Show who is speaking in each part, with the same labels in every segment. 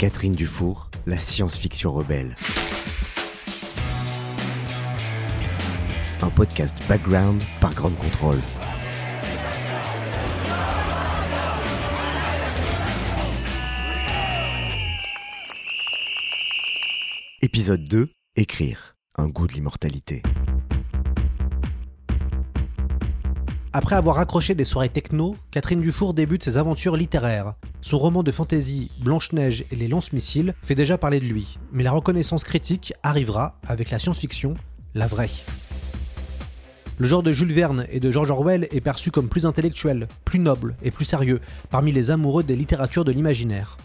Speaker 1: Catherine Dufour, la science-fiction rebelle. Un podcast background par Grande Contrôle. Épisode 2. Écrire. Un goût de l'immortalité.
Speaker 2: Après avoir accroché des soirées techno, Catherine Dufour débute ses aventures littéraires. Son roman de fantasy Blanche-Neige et les lance-missiles fait déjà parler de lui, mais la reconnaissance critique arrivera avec la science-fiction, la vraie. Le genre de Jules Verne et de George Orwell est perçu comme plus intellectuel, plus noble et plus sérieux parmi les amoureux des littératures de l'imaginaire.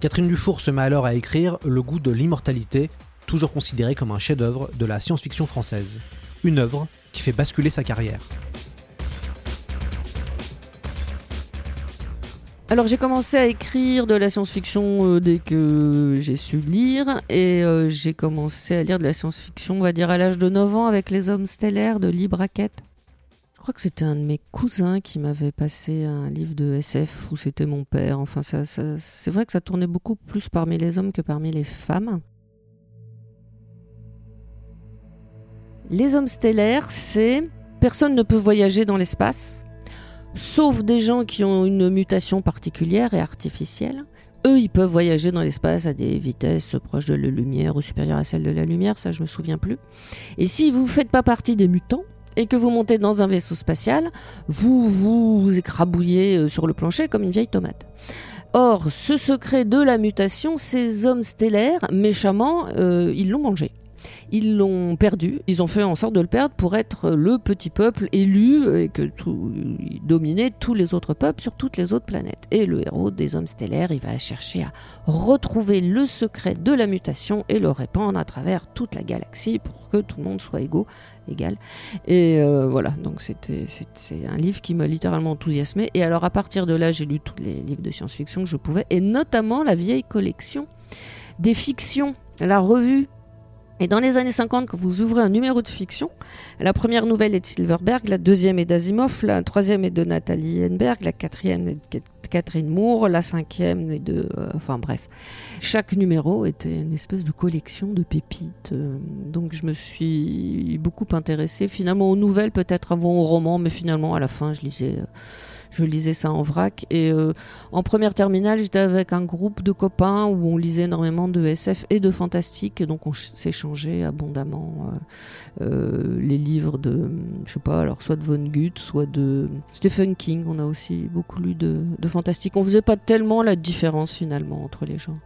Speaker 2: Catherine Dufour se met alors à écrire Le goût de l'immortalité, toujours considéré comme un chef-d'œuvre de la science-fiction française. Une œuvre qui fait basculer sa carrière.
Speaker 3: Alors j'ai commencé à écrire de la science-fiction euh, dès que j'ai su lire et euh, j'ai commencé à lire de la science-fiction, on va dire à l'âge de 9 ans avec Les Hommes Stellaires de Lee Brackett. Je crois que c'était un de mes cousins qui m'avait passé un livre de SF ou c'était mon père. Enfin, c'est vrai que ça tournait beaucoup plus parmi les hommes que parmi les femmes. Les hommes stellaires, c'est personne ne peut voyager dans l'espace, sauf des gens qui ont une mutation particulière et artificielle. Eux, ils peuvent voyager dans l'espace à des vitesses proches de la lumière ou supérieures à celles de la lumière, ça je me souviens plus. Et si vous ne faites pas partie des mutants, et que vous montez dans un vaisseau spatial, vous vous écrabouillez euh, sur le plancher comme une vieille tomate. Or, ce secret de la mutation, ces hommes stellaires, méchamment, euh, ils l'ont mangé. Ils l'ont perdu, ils ont fait en sorte de le perdre pour être le petit peuple élu et que tout, dominer tous les autres peuples sur toutes les autres planètes. Et le héros des hommes stellaires, il va chercher à retrouver le secret de la mutation et le répandre à travers toute la galaxie pour que tout le monde soit égaux, égal. Et euh, voilà, donc c'était c'est- un livre qui m'a littéralement enthousiasmé. Et alors à partir de là, j'ai lu tous les livres de science-fiction que je pouvais, et notamment la vieille collection des fictions, la revue. Et dans les années 50, quand vous ouvrez un numéro de fiction, la première nouvelle est de Silverberg, la deuxième est d'Asimov, la troisième est de Nathalie Henberg, la quatrième est de Catherine Moore, la cinquième est de... euh, enfin bref. Chaque numéro était une espèce de collection de pépites. euh, donc je me suis beaucoup intéressée finalement aux nouvelles, peut-être avant aux romans, mais finalement à la fin je lisais, euh, je lisais ça en vrac. Et euh, en première terminale, j'étais avec un groupe de copains où on lisait énormément de SF et de fantastique, donc on ch- s'échangeait abondamment euh, euh, les livres de, je sais pas, alors soit de Von Gutt, soit de Stephen King. On a aussi beaucoup lu de, de fantastique. On faisait pas tellement la différence finalement entre les gens.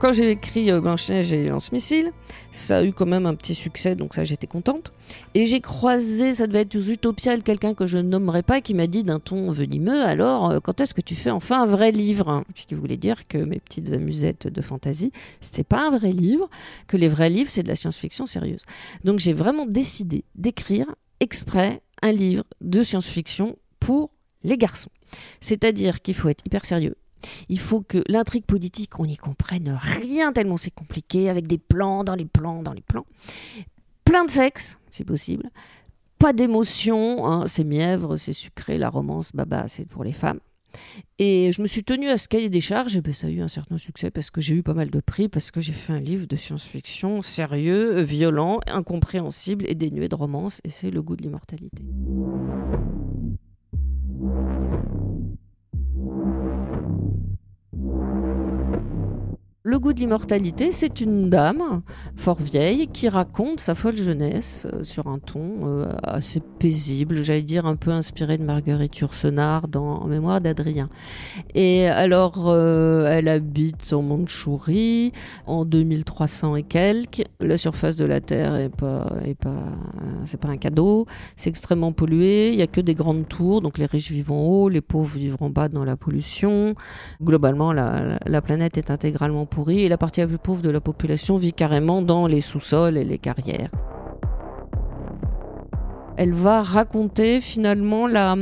Speaker 3: Quand j'ai écrit euh, Blanche-Neige et les lance-missiles, ça a eu quand même un petit succès, donc ça j'étais contente. Et j'ai croisé, ça devait être aux Utopiales, quelqu'un que je ne pas, qui m'a dit d'un ton venimeux Alors, euh, quand est-ce que tu fais enfin un vrai livre? Ce qui voulait dire que mes petites amusettes de fantaisie, c'était pas un vrai livre, que les vrais livres, c'est de la science-fiction sérieuse. Donc j'ai vraiment décidé d'écrire exprès un livre de science-fiction pour les garçons. C'est-à-dire qu'il faut être hyper sérieux. Il faut que l'intrigue politique, on n'y comprenne rien tellement c'est compliqué, avec des plans dans les plans dans les plans. Plein de sexe, si possible. Pas d'émotion, hein, c'est mièvre, c'est sucré, la romance, baba, c'est pour les femmes. Et je me suis tenue à ce cahier des charges, et ben ça a eu un certain succès parce que j'ai eu pas mal de prix, parce que j'ai fait un livre de science-fiction sérieux, violent, incompréhensible et dénué de romance, et c'est le goût de l'immortalité. Le goût de l'immortalité, c'est une dame fort vieille qui raconte sa folle jeunesse euh, sur un ton euh, assez paisible, j'allais dire un peu inspiré de Marguerite Yourcenar dans En mémoire d'Adrien. Et alors, euh, elle habite en Mandchourie en 2300 et quelques. La surface de la Terre est pas, pas, un cadeau. C'est extrêmement pollué. Il y a que des grandes tours, donc les riches vivent en haut, les pauvres vivent en bas dans la pollution. Globalement, la, la planète est intégralement et la partie la plus pauvre de la population vit carrément dans les sous-sols et les carrières. Elle va raconter finalement la,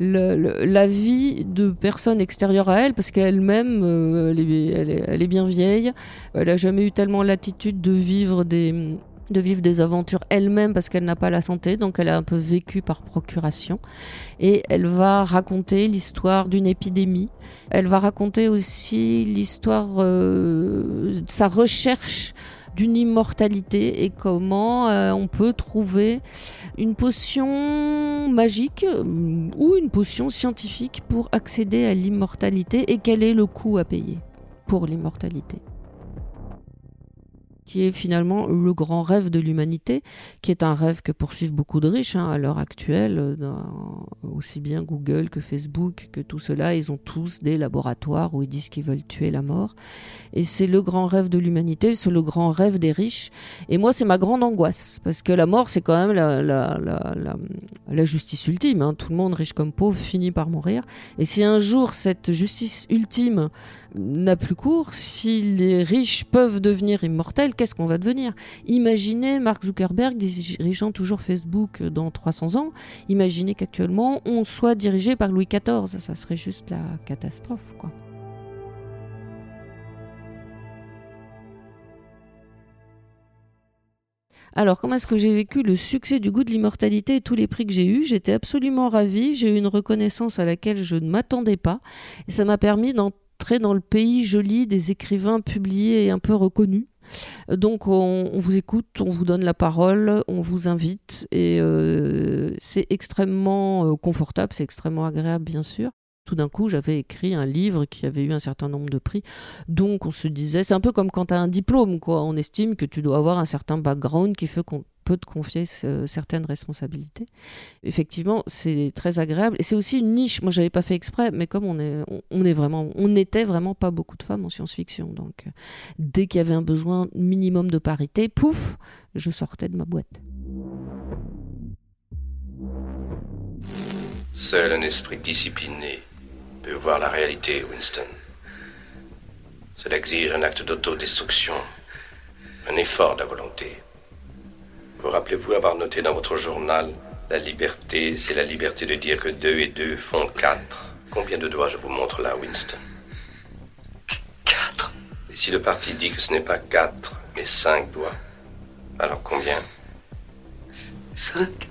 Speaker 3: la vie de personnes extérieures à elle, parce qu'elle-même, euh, elle, elle, est, bien vieille, elle n'a jamais eu tellement l'attitude de vivre des, de vivre des aventures elle-même parce qu'elle n'a pas la santé, donc elle a un peu vécu par procuration. Et elle va raconter l'histoire d'une épidémie. Elle va raconter aussi l'histoire euh, sa recherche d'une immortalité et comment euh, on peut trouver une potion magique euh, ou une potion scientifique pour accéder à l'immortalité et quel est le coût à payer pour l'immortalité qui est finalement le grand rêve de l'humanité, qui est un rêve que poursuivent beaucoup de riches hein, à l'heure actuelle, euh, aussi bien Google que Facebook, que tout cela, ils ont tous des laboratoires où ils disent qu'ils veulent tuer la mort. Et c'est le grand rêve de l'humanité, c'est le grand rêve des riches. Et moi, c'est ma grande angoisse, parce que la mort, c'est quand même la, justice ultime. Hein. Tout le monde, riche comme pauvre, finit par mourir. Et si un jour cette justice ultime n'a plus cours, si les riches peuvent devenir immortels, qu'est-ce qu'on va devenir? Imaginez Mark Zuckerberg dirigeant toujours Facebook dans 300 ans, imaginez qu'actuellement on soit dirigé par Louis XIV, ça serait juste la catastrophe quoi. Alors, comment est-ce que j'ai vécu le succès du goût de l'immortalité et tous les prix que j'ai eus? J'étais absolument ravie, j'ai eu une reconnaissance à laquelle je ne m'attendais pas, et ça m'a permis d'entrer dans le pays joli des écrivains publiés et un peu reconnus. Donc on, vous écoute, on vous donne la parole, on vous invite et euh, c'est extrêmement euh, confortable, c'est extrêmement agréable bien sûr. Tout d'un coup, j'avais écrit un livre qui avait eu un certain nombre de prix. Donc, on se disait, c'est un peu comme quand tu as un diplôme, quoi. On estime que tu dois avoir un certain background qui fait qu'on peut te confier certaines responsabilités. Effectivement, c'est très agréable et c'est aussi une niche. Moi, j'avais pas fait exprès, mais comme on est, on, est vraiment, on n'était vraiment pas beaucoup de femmes en science-fiction, donc euh, dès qu'il y avait un besoin minimum de parité, pouf, je sortais de ma boîte.
Speaker 4: Seul un esprit discipliné peut voir la réalité, Winston. Cela exige un acte d'autodestruction, un effort de la volonté. Vous rappelez-vous avoir noté dans votre journal La liberté, c'est la liberté de dire que deux et deux font quatre. Combien de doigts je vous montre là, Winston?
Speaker 5: Quatre.
Speaker 4: Et si le parti dit que ce n'est pas quatre, mais cinq doigts, alors combien?
Speaker 5: Cinq.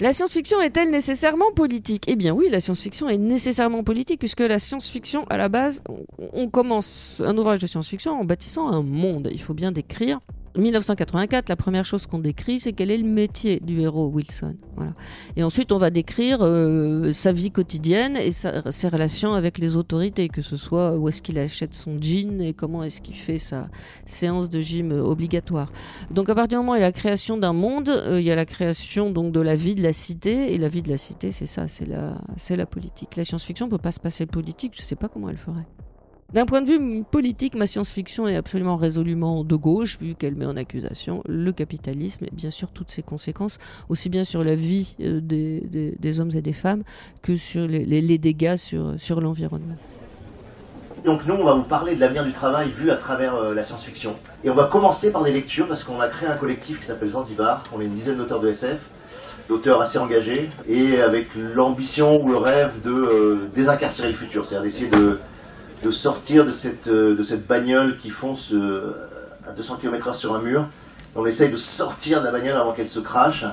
Speaker 3: La science-fiction est-elle nécessairement politique? Eh bien oui, la science-fiction est nécessairement politique puisque la science-fiction, à la base, on commence un ouvrage de science-fiction en bâtissant un monde. Il faut bien décrire 1984, la première chose qu'on décrit, c'est quel est le métier du héros Wilson. Voilà. Et ensuite, on va décrire euh, sa vie quotidienne et ses relations avec les autorités, que ce soit où est-ce qu'il achète son jean et comment est-ce qu'il fait sa séance de gym obligatoire. Donc, à partir du moment où il y a la création d'un monde, euh, il y a la création donc de la vie de la cité. Et la vie de la cité, c'est ça, c'est la, c'est la politique. La science-fiction ne peut pas se passer politique. Je ne sais pas comment elle ferait. D'un point de vue politique, ma science-fiction est absolument résolument de gauche, vu qu'elle met en accusation le capitalisme et bien sûr toutes ses conséquences, aussi bien sur la vie euh, des, hommes et des femmes que sur les, dégâts sur, sur l'environnement.
Speaker 6: Donc nous, on va vous parler de l'avenir du travail vu à travers euh, la science-fiction. Et on va commencer par des lectures parce qu'on a créé un collectif qui s'appelle Zanzibar. On est une dizaine d'auteurs de SF, d'auteurs assez engagés et avec l'ambition ou le rêve de euh, désincarcérer le futur, c'est-à-dire d'essayer de de sortir de cette, euh, de cette bagnole qui fonce euh, à 200 km/h sur un mur. On essaye de sortir de la bagnole avant qu'elle se crache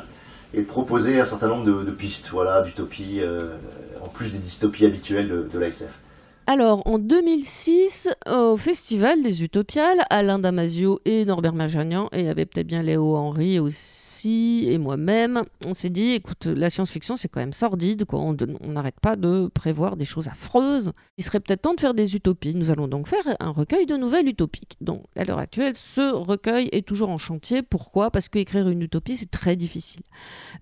Speaker 6: et de proposer un certain nombre de, pistes, voilà, d'utopie, euh, en plus des dystopies habituelles de l'ASF.
Speaker 3: Alors, en 2006, au Festival des Utopiales, Alain Damasio et Norbert Majagnan, et il y avait peut-être bien Léo Henry aussi, et moi-même, on s'est dit, écoute, la science-fiction, c'est quand même sordide, quoi. on n'arrête pas de prévoir des choses affreuses. Il serait peut-être temps de faire des utopies. Nous allons donc faire un recueil de nouvelles utopiques. Donc, à l'heure actuelle, ce recueil est toujours en chantier. Pourquoi? Parce qu'écrire une utopie, c'est très difficile.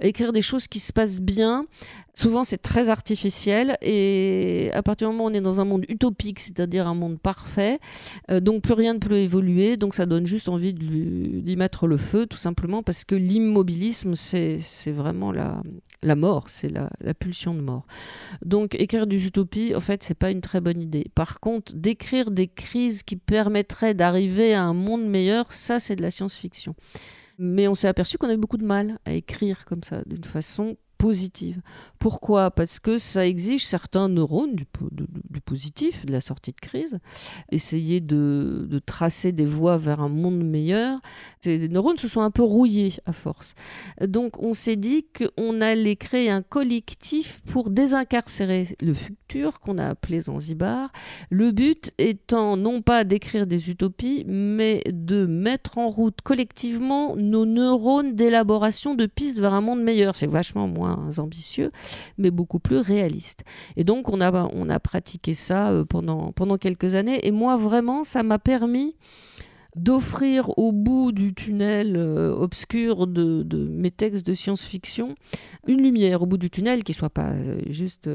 Speaker 3: Écrire des choses qui se passent bien, souvent c'est très artificiel, et à partir du moment où on est dans un monde utopique, c'est-à-dire un monde parfait, euh, donc plus rien ne peut évoluer, donc ça donne juste envie d'y mettre le feu, tout simplement parce que l'immobilisme, c'est vraiment la, mort, c'est la, la, pulsion de mort. Donc écrire des utopies, en fait, c'est pas une très bonne idée. Par contre, d'écrire des crises qui permettraient d'arriver à un monde meilleur, ça c'est de la science-fiction. Mais on s'est aperçu qu'on avait beaucoup de mal à écrire comme ça, d'une façon positive. Pourquoi? Parce que ça exige certains neurones du, positif, de la sortie de crise, essayer de, tracer des voies vers un monde meilleur. Les neurones se sont un peu rouillés à force. Donc on s'est dit qu'on allait créer un collectif pour désincarcérer le futur qu'on a appelé Zanzibar. Le but étant non pas d'écrire des utopies, mais de mettre en route collectivement nos neurones d'élaboration de pistes vers un monde meilleur. C'est vachement moins ambitieux, mais beaucoup plus réaliste. Et donc on a, on a pratiqué ça euh, pendant, pendant quelques années. Et moi, vraiment, ça m'a permis d'offrir au bout du tunnel euh, obscur de, mes textes de science-fiction une lumière au bout du tunnel qui soit pas euh, juste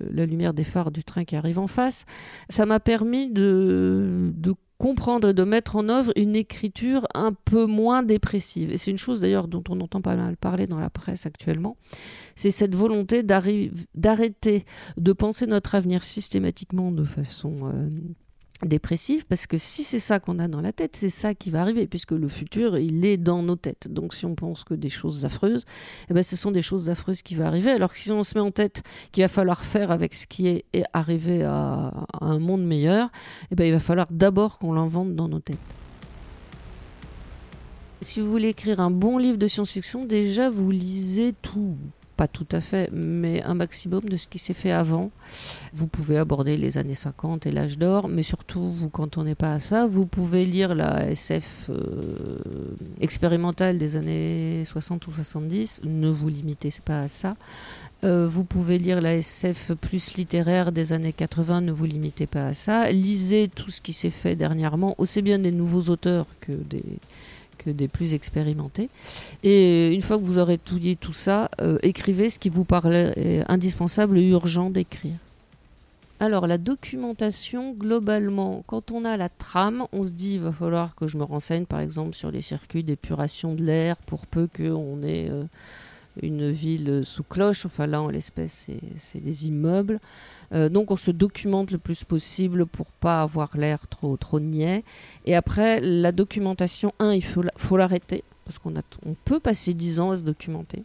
Speaker 3: la lumière des phares du train qui arrive en face. Ça m'a permis de, de comprendre et de mettre en œuvre une écriture un peu moins dépressive. Et c'est une chose d'ailleurs dont on entend pas mal parler dans la presse actuellement. C'est cette volonté d'arrêter de penser notre avenir systématiquement de façon euh, dépressif parce que si c'est ça qu'on a dans la tête, c'est ça qui va arriver puisque le futur, il est dans nos têtes. Donc si on pense que des choses affreuses, eh ben, ce sont des choses affreuses qui vont arriver. Alors que si on se met en tête qu'il va falloir faire avec ce qui est, arrivé à, un monde meilleur, eh ben, il va falloir d'abord qu'on l'invente dans nos têtes. Si vous voulez écrire un bon livre de science-fiction, déjà vous lisez tout, pas tout à fait, mais un maximum de ce qui s'est fait avant. Vous pouvez aborder les années 50 et l'âge d'or, mais surtout, vous cantonnez pas à ça. Vous pouvez lire la SF euh, expérimentale des années 60 ou 70, ne vous limitez pas à ça. Euh, vous pouvez lire la SF plus littéraire des années 80, ne vous limitez pas à ça. Lisez tout ce qui s'est fait dernièrement, aussi bien des nouveaux auteurs que des, des plus expérimentés. Et une fois que vous aurez étudié tout ça, euh, écrivez ce qui vous paraît euh, indispensable et urgent d'écrire. Alors la documentation, globalement, quand on a la trame, on se dit il va falloir que je me renseigne par exemple sur les circuits d'épuration de l'air pour peu qu'on ait... Euh, une ville sous cloche. Enfin là, en l'espèce, c'est des immeubles. Euh, donc on se documente le plus possible pour pas avoir l'air trop trop niais. Et après, la documentation, un, il faut, l'arrêter parce qu'on on peut passer dix ans à se documenter.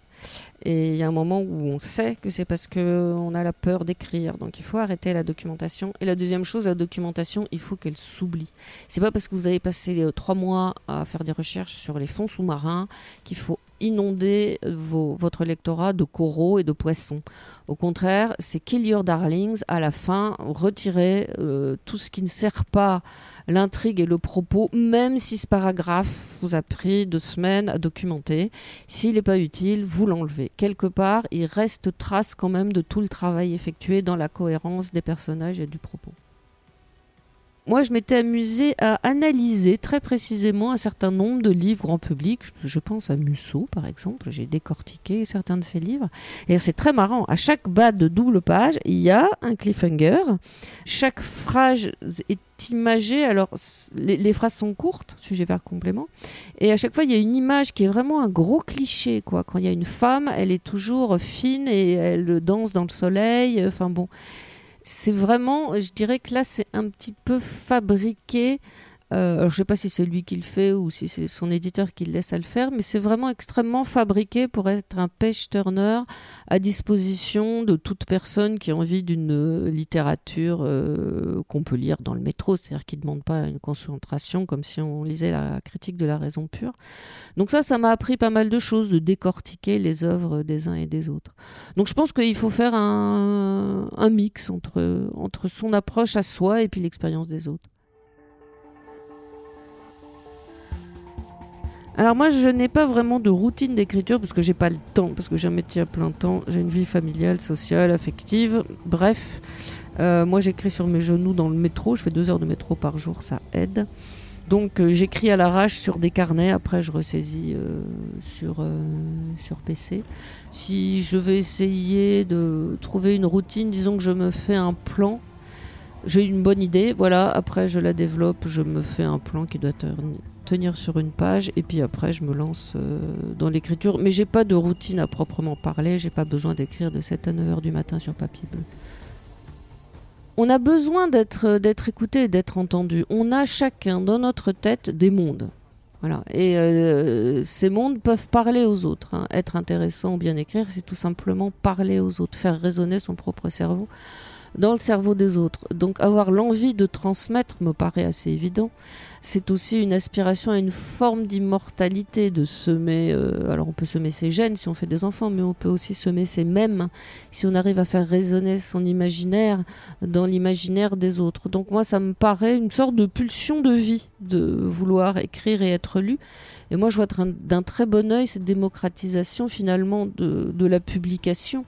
Speaker 3: Et il y a un moment où on sait que c'est parce qu'on a la peur d'écrire. Donc il faut arrêter la documentation. Et la deuxième chose, la documentation, il faut qu'elle s'oublie. C'est pas parce que vous avez passé euh, trois mois à faire des recherches sur les fonds sous-marins qu'il faut inonder votre lectorat de coraux et de poissons. Au contraire, c'est kill your darlings à la fin, retirer euh, tout ce qui ne sert pas l'intrigue et le propos, même si ce paragraphe vous a pris deux semaines à documenter. S'il n'est pas utile, vous l'enlevez. Quelque part, il reste trace quand même de tout le travail effectué dans la cohérence des personnages et du propos. Moi, je m'étais amusée à analyser très précisément un certain nombre de livres grand public. Je pense à Musso, par exemple. J'ai décortiqué certains de ses livres. Et c'est très marrant. À chaque bas de double page, il y a un cliffhanger. Chaque phrase est imagée. Alors, les, phrases sont courtes, sujet vers complément. Et à chaque fois, il y a une image qui est vraiment un gros cliché. Quand il y a une femme, elle est toujours fine et elle danse dans le soleil. Enfin bon c'est vraiment, je dirais que là, c'est un petit peu fabriqué Euh, alors, je ne sais pas si c'est lui qui le fait ou si c'est son éditeur qui le laisse à le faire, mais c'est vraiment extrêmement fabriqué pour être un page turner à disposition de toute personne qui a envie d'une euh, littérature euh, qu'on peut lire dans le métro, c'est-à-dire qui ne demande pas une concentration comme si on lisait la critique de la raison pure. Donc ça, ça m'a appris pas mal de choses, de décortiquer les œuvres des uns et des autres. Donc je pense qu'il faut faire un, un mix entre, entre son approche à soi et puis l'expérience des autres. Alors moi, je n'ai pas vraiment de routine d'écriture parce que j'ai pas le temps, parce que j'ai un métier à plein temps, j'ai une vie familiale, sociale, affective, bref. Euh, moi, j'écris sur mes genoux dans le métro, je fais deux heures de métro par jour, ça aide. Donc euh, j'écris à l'arrache sur des carnets, après je ressaisis euh, sur, sur PC. Si je veux essayer de trouver une routine, disons que je me fais un plan, j'ai une bonne idée, voilà, après je la développe, je me fais un plan qui doit tenir sur une page et puis après je me lance euh, dans l'écriture. Mais j'ai pas de routine à proprement parler, j'ai pas besoin d'écrire de 7 à 9 heures du matin sur papier bleu. On a besoin d'être d'être écouté et d'être entendu. On a chacun dans notre tête des mondes. Voilà. Et euh, ces mondes peuvent parler aux autres. Hein. Être intéressant ou bien écrire, c'est tout simplement parler aux autres, faire résonner son propre cerveau dans le cerveau des autres. Donc avoir l'envie de transmettre me paraît assez évident. C'est aussi une aspiration à une forme d'immortalité, de semer. Euh, alors on peut semer ses gènes si on fait des enfants, mais on peut aussi semer ses mêmes si on arrive à faire résonner son imaginaire dans l'imaginaire des autres. Donc moi, ça me paraît une sorte de pulsion de vie de vouloir écrire et être lu. Et moi, je vois d'un très bon oeil cette démocratisation finalement de, de la publication,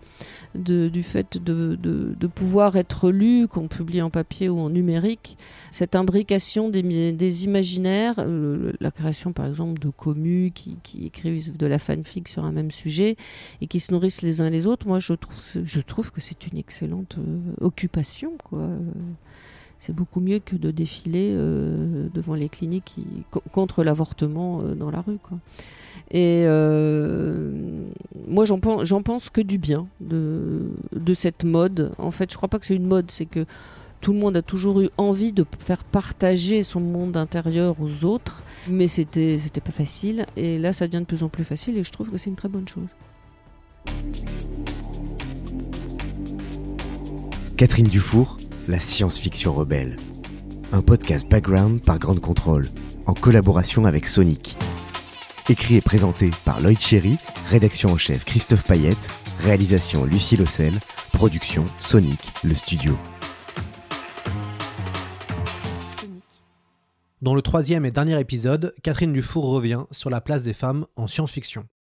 Speaker 3: de, du fait de, de, pouvoir être lu, qu'on publie en papier ou en numérique, cette imbrication des, des imaginaires, euh, la création par exemple de communes qui, qui, écrivent de la fanfic sur un même sujet et qui se nourrissent les uns les autres. Moi, je trouve, je trouve que c'est une excellente euh, occupation, quoi c'est beaucoup mieux que de défiler euh, devant les cliniques contre l'avortement euh, dans la rue. Et euh, moi, j'en pense, pense, que du bien de, cette mode. En fait, je crois pas que c'est une mode, c'est que tout le monde a toujours eu envie de faire partager son monde intérieur aux autres, mais c'était, c'était pas facile. Et là, ça devient de plus en plus facile, et je trouve que c'est une très bonne chose.
Speaker 1: Catherine Dufour la science-fiction rebelle. Un podcast background par Grande Contrôle, en collaboration avec Sonic. Écrit et présenté par Lloyd Cherry, rédaction en chef Christophe Payette, réalisation Lucie Lossel, production Sonic, le studio.
Speaker 2: Dans le troisième et dernier épisode, Catherine Dufour revient sur la place des femmes en science-fiction.